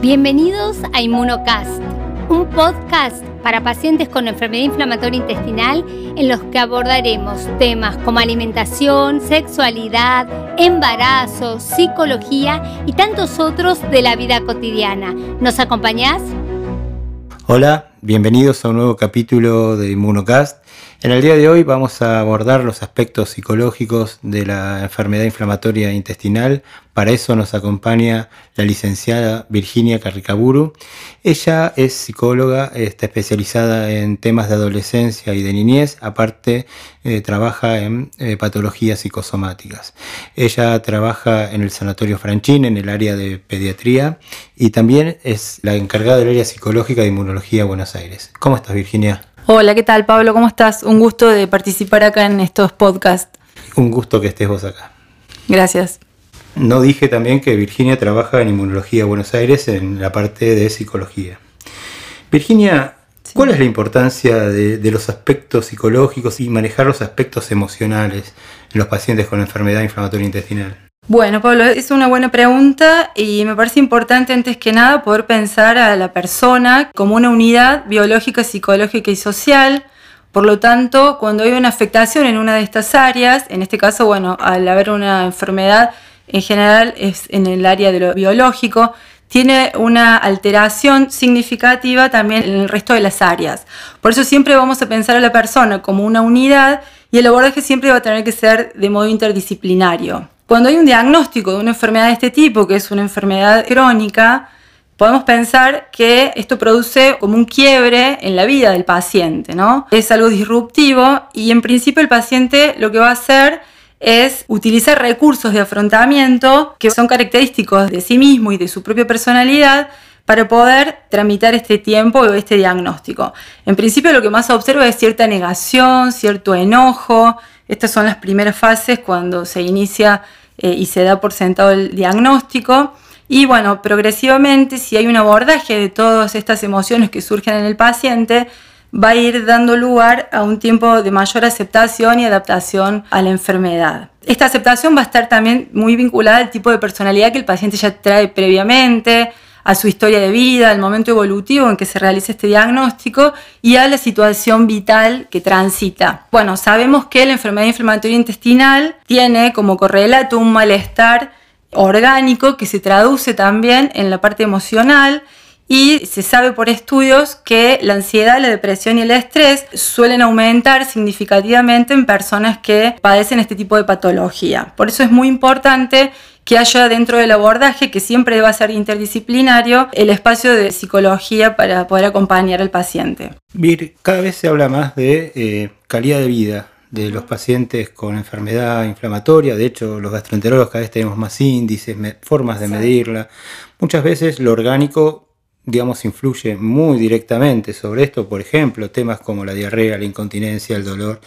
Bienvenidos a Inmunocast, un podcast para pacientes con enfermedad inflamatoria intestinal en los que abordaremos temas como alimentación, sexualidad, embarazo, psicología y tantos otros de la vida cotidiana. ¿Nos acompañás? Hola, bienvenidos a un nuevo capítulo de Inmunocast. En el día de hoy vamos a abordar los aspectos psicológicos de la enfermedad inflamatoria intestinal. Para eso nos acompaña la licenciada Virginia Carricaburu. Ella es psicóloga, está especializada en temas de adolescencia y de niñez, aparte eh, trabaja en eh, patologías psicosomáticas. Ella trabaja en el Sanatorio Franchín, en el área de pediatría, y también es la encargada del área psicológica de inmunología de Buenos Aires. ¿Cómo estás, Virginia? Hola, ¿qué tal Pablo? ¿Cómo estás? Un gusto de participar acá en estos podcasts. Un gusto que estés vos acá. Gracias. No dije también que Virginia trabaja en Inmunología Buenos Aires en la parte de psicología. Virginia, ¿cuál es la importancia de, los aspectos psicológicos y manejar los aspectos emocionales en los pacientes con enfermedad inflamatoria intestinal? Bueno, Pablo, es una buena pregunta y me parece importante antes que nada poder pensar a la persona como una unidad biológica, psicológica y social. Por lo tanto, cuando hay una afectación en una de estas áreas, en este caso, bueno, al haber una enfermedad en general es en el área de lo biológico, tiene una alteración significativa también en el resto de las áreas. Por eso siempre vamos a pensar a la persona como una unidad y el abordaje siempre va a tener que ser de modo interdisciplinario. Cuando hay un diagnóstico de una enfermedad de este tipo, que es una enfermedad crónica, podemos pensar que esto produce como un quiebre en la vida del paciente, ¿no? Es algo disruptivo y en principio el paciente lo que va a hacer es utilizar recursos de afrontamiento que son característicos de sí mismo y de su propia personalidad para poder tramitar este tiempo o este diagnóstico. En principio lo que más se observa es cierta negación, cierto enojo. Estas son las primeras fases cuando se inicia eh, y se da por sentado el diagnóstico. Y bueno, progresivamente, si hay un abordaje de todas estas emociones que surgen en el paciente, va a ir dando lugar a un tiempo de mayor aceptación y adaptación a la enfermedad. Esta aceptación va a estar también muy vinculada al tipo de personalidad que el paciente ya trae previamente, a su historia de vida, al momento evolutivo en que se realiza este diagnóstico y a la situación vital que transita. Bueno, sabemos que la enfermedad inflamatoria intestinal tiene como correlato un malestar orgánico que se traduce también en la parte emocional y se sabe por estudios que la ansiedad, la depresión y el estrés suelen aumentar significativamente en personas que padecen este tipo de patología. Por eso es muy importante que haya dentro del abordaje, que siempre va a ser interdisciplinario, el espacio de psicología para poder acompañar al paciente. Vir, cada vez se habla más de eh, calidad de vida de los pacientes con enfermedad inflamatoria. De hecho, los gastroenterólogos cada vez tenemos más índices, formas de medirla. Muchas veces lo orgánico digamos, influye muy directamente sobre esto, por ejemplo, temas como la diarrea, la incontinencia, el dolor,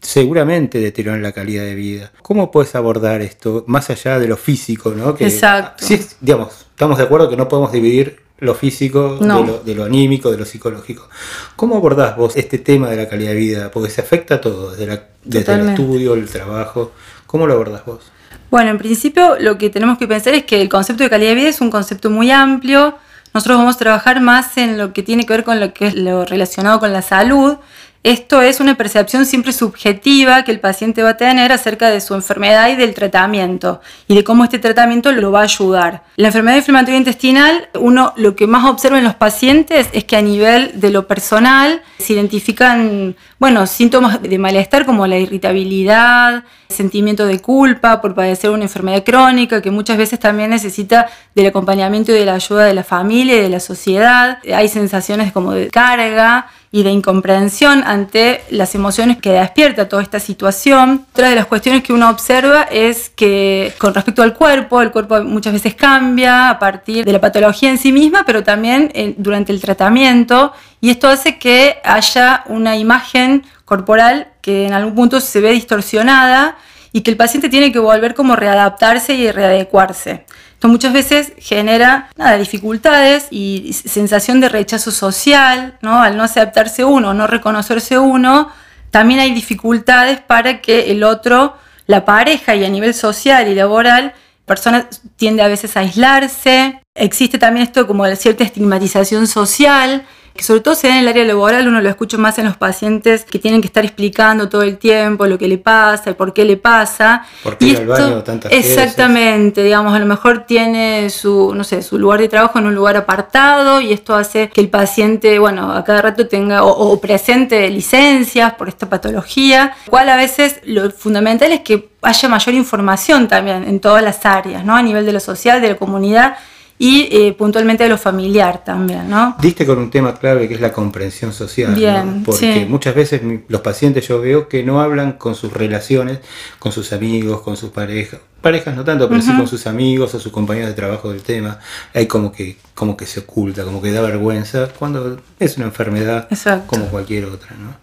seguramente deterioran la calidad de vida. ¿Cómo puedes abordar esto más allá de lo físico? ¿no? Exacto. Digamos, estamos de acuerdo que no podemos dividir lo físico de, lo, anímico, de lo psicológico. ¿Cómo abordás vos este tema de la calidad de vida? Porque se afecta a todo, desde, desde el estudio, el trabajo. ¿Cómo lo abordás vos? Bueno, en principio lo que tenemos que pensar es que el concepto de calidad de vida es un concepto muy amplio nosotros vamos a trabajar más en lo que tiene que ver con lo que es lo relacionado con la salud. Esto es una percepción siempre subjetiva que el paciente va a tener acerca de su enfermedad y del tratamiento y de cómo este tratamiento lo va a ayudar. La enfermedad inflamatoria intestinal, uno lo que más observa en los pacientes es que a nivel de lo personal se identifican, bueno, síntomas de malestar como la irritabilidad, sentimiento de culpa por padecer una enfermedad crónica que muchas veces también necesita del acompañamiento y de la ayuda de la familia y de la sociedad. Hay sensaciones como de carga y de incomprensión ante las emociones que despierta toda esta situación. Otra de las cuestiones que uno observa es que con respecto al cuerpo, el cuerpo muchas veces cambia a partir de la patología en sí misma, pero también durante el tratamiento, y esto hace que haya una imagen corporal que en algún punto se ve distorsionada y que el paciente tiene que volver como readaptarse y readecuarse. Esto muchas veces genera nada, dificultades y sensación de rechazo social, ¿no? Al no aceptarse uno, no reconocerse uno, también hay dificultades para que el otro, la pareja y a nivel social y laboral, persona tiende a veces aislarse, Existe también esto como cierta estigmatización social, que sobre todo se da en el área laboral, uno lo escucha más en los pacientes que tienen que estar explicando todo el tiempo lo que le pasa, el por qué le pasa. ¿Por qué ir al baño tantas Exactamente, digamos, a lo mejor tiene su, no sé, su lugar de trabajo en un lugar apartado y esto hace que el paciente, bueno, a cada rato tenga o, presente licencias por esta patología, cual a veces lo fundamental es que haya mayor información también en todas las áreas, ¿no? A nivel de lo social, de la comunidad y eh, puntualmente de lo familiar también, ¿no? Diste con un tema clave que es la comprensión social, Bien, porque muchas veces los pacientes yo veo que no hablan con sus relaciones, con sus amigos, con sus parejas, parejas no tanto, pero sí con sus amigos o sus compañeros de trabajo del tema, hay como que, como que se oculta, como que da vergüenza, cuando es una enfermedad como cualquier otra, ¿no?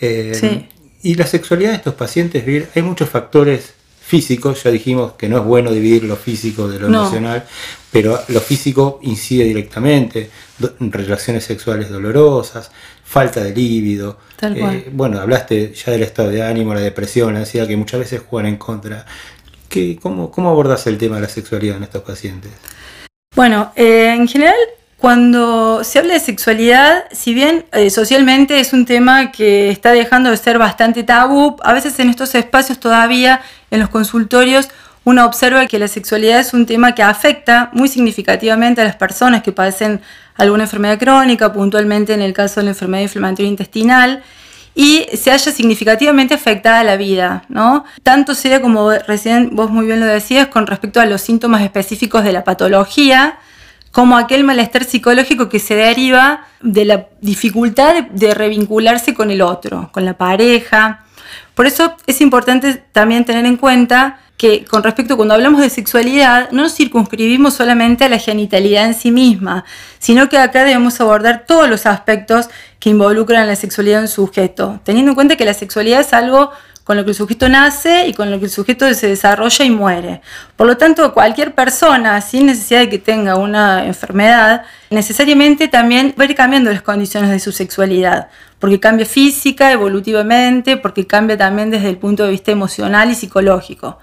Eh, y la sexualidad de estos pacientes, hay muchos factores físicos, ya dijimos que no es bueno dividir lo físico de lo emocional, pero lo físico incide directamente, relaciones sexuales dolorosas, falta de líbido. Eh, bueno, hablaste ya del estado de ánimo, la depresión, la ansiedad, que muchas veces juegan en contra. ¿Qué, cómo, ¿Cómo abordas el tema de la sexualidad en estos pacientes? Bueno, eh, en general cuando se habla de sexualidad, si bien eh, socialmente es un tema que está dejando de ser bastante tabú, a veces en estos espacios todavía, en los consultorios, uno observa que la sexualidad es un tema que afecta muy significativamente a las personas que padecen alguna enfermedad crónica, puntualmente en el caso de la enfermedad inflamatoria intestinal, y se haya significativamente afectada la vida, ¿no? Tanto sea como recién vos muy bien lo decías con respecto a los síntomas específicos de la patología, como aquel malestar psicológico que se deriva de la dificultad de, revincularse con el otro, con la pareja. Por eso es importante también tener en cuenta que con respecto cuando hablamos de sexualidad no nos circunscribimos solamente a la genitalidad en sí misma, sino que acá debemos abordar todos los aspectos que involucran la sexualidad en sujeto, teniendo en cuenta que la sexualidad es algo con lo que el sujeto nace y con lo que el sujeto se desarrolla y muere. Por lo tanto, cualquier persona, sin necesidad de que tenga una enfermedad, necesariamente también va a ir cambiando las condiciones de su sexualidad, porque cambia física, evolutivamente, porque cambia también desde el punto de vista emocional y psicológico.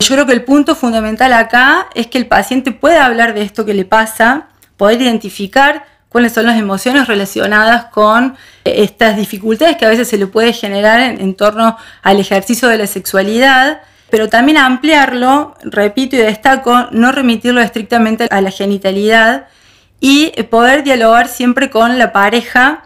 Yo creo que el punto fundamental acá es que el paciente pueda hablar de esto que le pasa, poder identificar cuáles son las emociones relacionadas con estas dificultades que a veces se le puede generar en, torno al ejercicio de la sexualidad, pero también ampliarlo, repito y destaco, no remitirlo estrictamente a la genitalidad y poder dialogar siempre con la pareja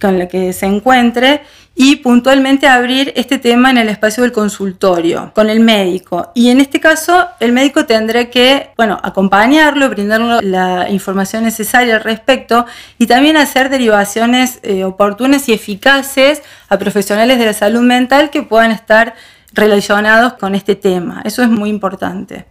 con la que se encuentre y puntualmente abrir este tema en el espacio del consultorio con el médico. Y en este caso, el médico tendrá que, bueno, acompañarlo, brindarle la información necesaria al respecto y también hacer derivaciones eh, oportunas y eficaces a profesionales de la salud mental que puedan estar relacionados con este tema. Eso es muy importante.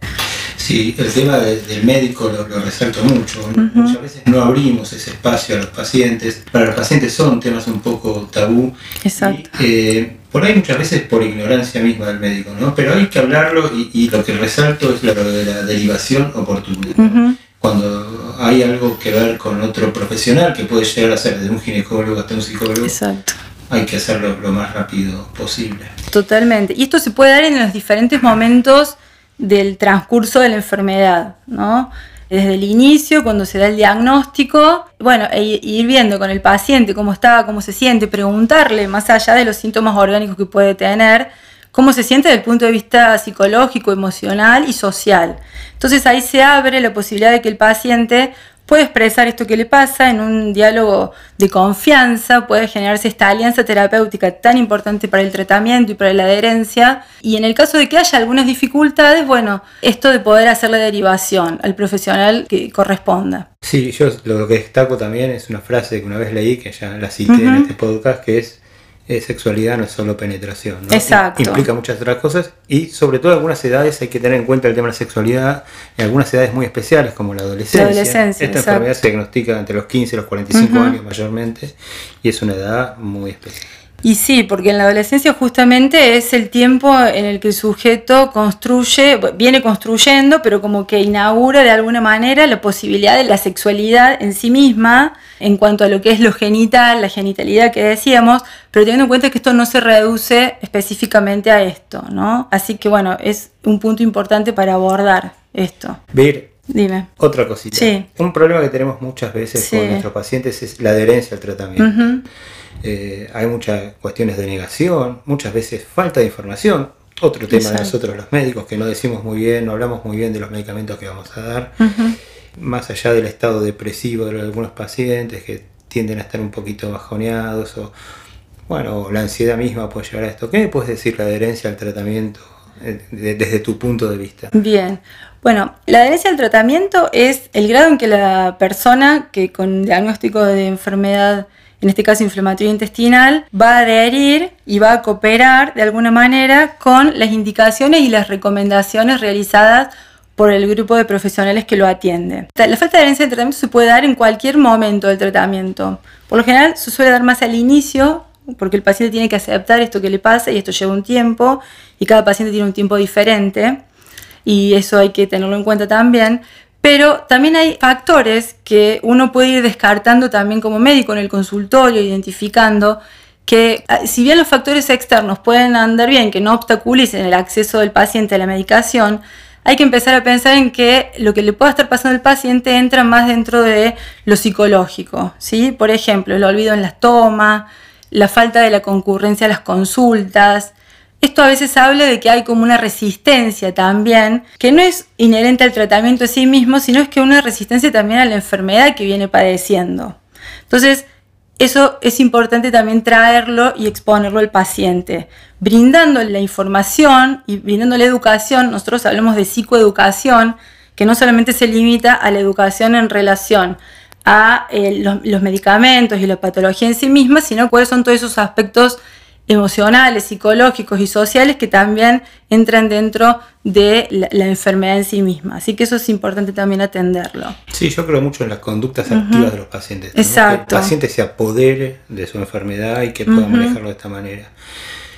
Sí, el tema del médico lo, resalto mucho. Muchas veces no abrimos ese espacio a los pacientes. Para los pacientes son temas un poco tabú. Exacto. Eh, por ahí muchas veces por ignorancia misma del médico, ¿no? Pero hay que hablarlo y, lo que resalto es lo de la derivación oportuna. Cuando hay algo que ver con otro profesional que puede llegar a ser de un ginecólogo hasta un psicólogo. Exacto hay que hacerlo lo más rápido posible. Totalmente. Y esto se puede dar en los diferentes momentos del transcurso de la enfermedad, ¿no? Desde el inicio, cuando se da el diagnóstico, bueno, e ir viendo con el paciente cómo está, cómo se siente, preguntarle, más allá de los síntomas orgánicos que puede tener, cómo se siente desde el punto de vista psicológico, emocional y social. Entonces ahí se abre la posibilidad de que el paciente puede expresar esto que le pasa en un diálogo de confianza, puede generarse esta alianza terapéutica tan importante para el tratamiento y para la adherencia. Y en el caso de que haya algunas dificultades, bueno, esto de poder hacer la derivación al profesional que corresponda. Sí, yo lo que destaco también es una frase que una vez leí, que ya la cité en este podcast, que es eh, sexualidad no es solo penetración, ¿no? Exacto. Implica muchas otras cosas y sobre todo en algunas edades hay que tener en cuenta el tema de la sexualidad, en algunas edades muy especiales como la adolescencia. La adolescencia Esta enfermedad se diagnostica entre los 15 y los 45 años mayormente y es una edad muy especial. Y sí, porque en la adolescencia justamente es el tiempo en el que el sujeto construye, viene construyendo, pero como que inaugura de alguna manera la posibilidad de la sexualidad en sí misma, en cuanto a lo que es lo genital, la genitalidad que decíamos, pero teniendo en cuenta que esto no se reduce específicamente a esto, ¿no? Así que bueno, es un punto importante para abordar esto. Ver Dime. Otra cosita. Sí. Un problema que tenemos muchas veces Sí. con nuestros pacientes es la adherencia al tratamiento. Eh, hay muchas cuestiones de negación, muchas veces falta de información. Otro tema de nosotros los médicos que no decimos muy bien, no hablamos muy bien de los medicamentos que vamos a dar. Más allá del estado depresivo de algunos pacientes que tienden a estar un poquito bajoneados o bueno, la ansiedad misma puede llegar a esto. ¿Qué me puedes decir la adherencia al tratamiento eh, de- desde tu punto de vista? Bien. Bueno, la adherencia al tratamiento es el grado en que la persona que con diagnóstico de enfermedad, en este caso inflamatoria intestinal, va a adherir y va a cooperar de alguna manera con las indicaciones y las recomendaciones realizadas por el grupo de profesionales que lo atiende. La falta de adherencia al tratamiento se puede dar en cualquier momento del tratamiento. Por lo general se suele dar más al inicio, porque el paciente tiene que aceptar esto que le pasa y esto lleva un tiempo y cada paciente tiene un tiempo diferente y eso hay que tenerlo en cuenta también. Pero también hay factores que uno puede ir descartando también como médico en el consultorio, identificando que ah, si bien los factores externos pueden andar bien, que no obstaculicen el acceso del paciente a la medicación, hay que empezar a pensar en que lo que le pueda estar pasando al paciente entra más dentro de lo psicológico. ¿sí? Por ejemplo, el olvido en las tomas, la falta de la concurrencia a las consultas, esto a veces habla de que hay como una resistencia también, que no es inherente al tratamiento en sí mismo, sino es que una resistencia también a la enfermedad que viene padeciendo. Entonces, eso es importante también traerlo y exponerlo al paciente. Brindando la información y brindando la educación, nosotros hablamos de psicoeducación, que no solamente se limita a la educación en relación a eh, los, los medicamentos y la patología en sí misma, sino cuáles son todos esos aspectos emocionales, psicológicos y sociales que también entran dentro de la, la enfermedad en sí misma. Así que eso es importante también atenderlo. Sí, yo creo mucho en las conductas activas de los pacientes. ¿no? Exacto. Que el paciente se apodere de su enfermedad y que pueda manejarlo de esta manera.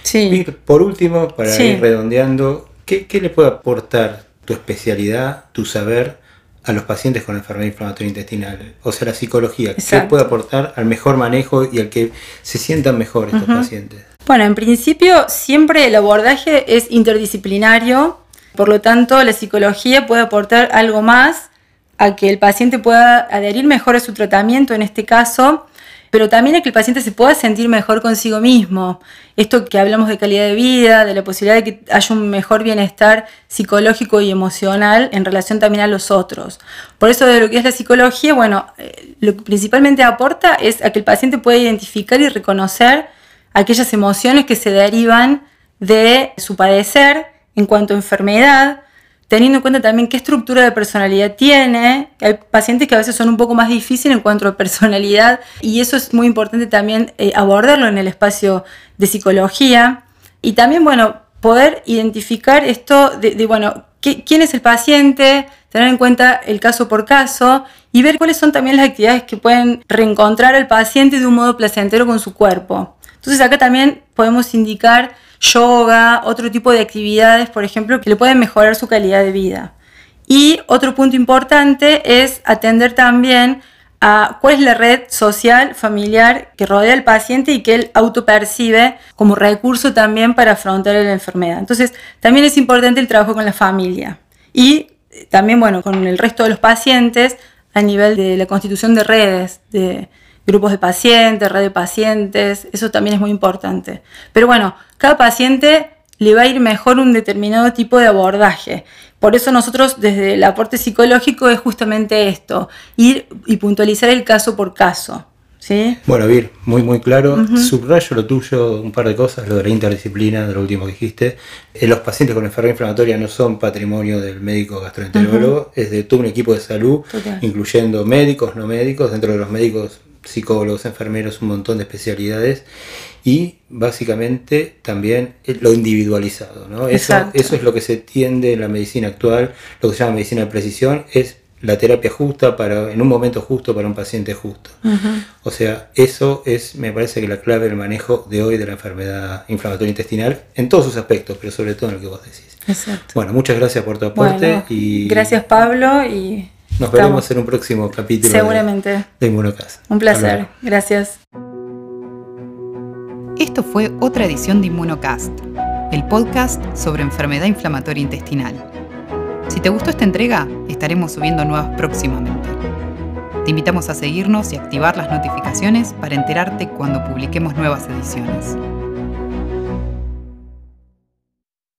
Sí. Y por último, para Sí. ir redondeando, ¿qué, qué le puede aportar tu especialidad, tu saber a los pacientes con enfermedad inflamatoria intestinal? O sea, la psicología, ¿qué Exacto. puede aportar al mejor manejo y al que se sientan mejor estos pacientes? Bueno, en principio siempre el abordaje es interdisciplinario, por lo tanto la psicología puede aportar algo más a que el paciente pueda adherir mejor a su tratamiento en este caso, pero también a que el paciente se pueda sentir mejor consigo mismo. Esto que hablamos de calidad de vida, de la posibilidad de que haya un mejor bienestar psicológico y emocional en relación también a los otros. Por eso de lo que es la psicología, bueno, eh, lo que principalmente aporta es a que el paciente pueda identificar y reconocer aquellas emociones que se derivan de su padecer en cuanto a enfermedad, teniendo en cuenta también qué estructura de personalidad tiene. Hay pacientes que a veces son un poco más difíciles en cuanto a personalidad y eso es muy importante también eh, abordarlo en el espacio de psicología. Y también, bueno, poder identificar esto de, bueno, quién es el paciente, tener en cuenta el caso por caso y ver cuáles son también las actividades que pueden reencontrar al paciente de un modo placentero con su cuerpo. Entonces acá también podemos indicar yoga, otro tipo de actividades, por ejemplo, que le pueden mejorar su calidad de vida. Y otro punto importante es atender también a cuál es la red social, familiar que rodea al paciente y que él autopercibe como recurso también para afrontar la enfermedad. Entonces, también es importante el trabajo con la familia. Y eh, también, bueno, con el resto de los pacientes a nivel de la constitución de redes, de grupos de pacientes, red de pacientes, eso también es muy importante. Pero bueno, cada paciente le va a ir mejor un determinado tipo de abordaje. Por eso nosotros desde el aporte psicológico es justamente esto, ir y puntualizar el caso por caso. ¿sí? Bueno, Vir, muy muy claro. Subrayo lo tuyo, un par de cosas, lo de la interdisciplina, de lo último que dijiste. Eh, los pacientes con enfermedad inflamatoria no son patrimonio del médico gastroenterólogo, es de todo un equipo de salud, Total. incluyendo médicos, no médicos, dentro de los médicos, psicólogos, enfermeros, un montón de especialidades. Y básicamente también lo individualizado, ¿no? Eso, eso es lo que se tiende en la medicina actual, lo que se llama medicina de precisión, es la terapia justa para, en un momento justo para un paciente justo. O sea, eso es, me parece que la clave del manejo de hoy de la enfermedad inflamatoria intestinal, en todos sus aspectos, pero sobre todo en lo que vos decís. Exacto. Bueno, muchas gracias por tu aporte Bueno, y gracias Pablo y nos estamos- veremos en un próximo capítulo de- Seguramente. de, Inmunocast. Un placer. Gracias. Esto fue otra edición de Inmunocast, el podcast sobre enfermedad inflamatoria intestinal. Si te gustó esta entrega, estaremos subiendo nuevas próximamente. Te invitamos a seguirnos y activar las notificaciones para enterarte cuando publiquemos nuevas ediciones.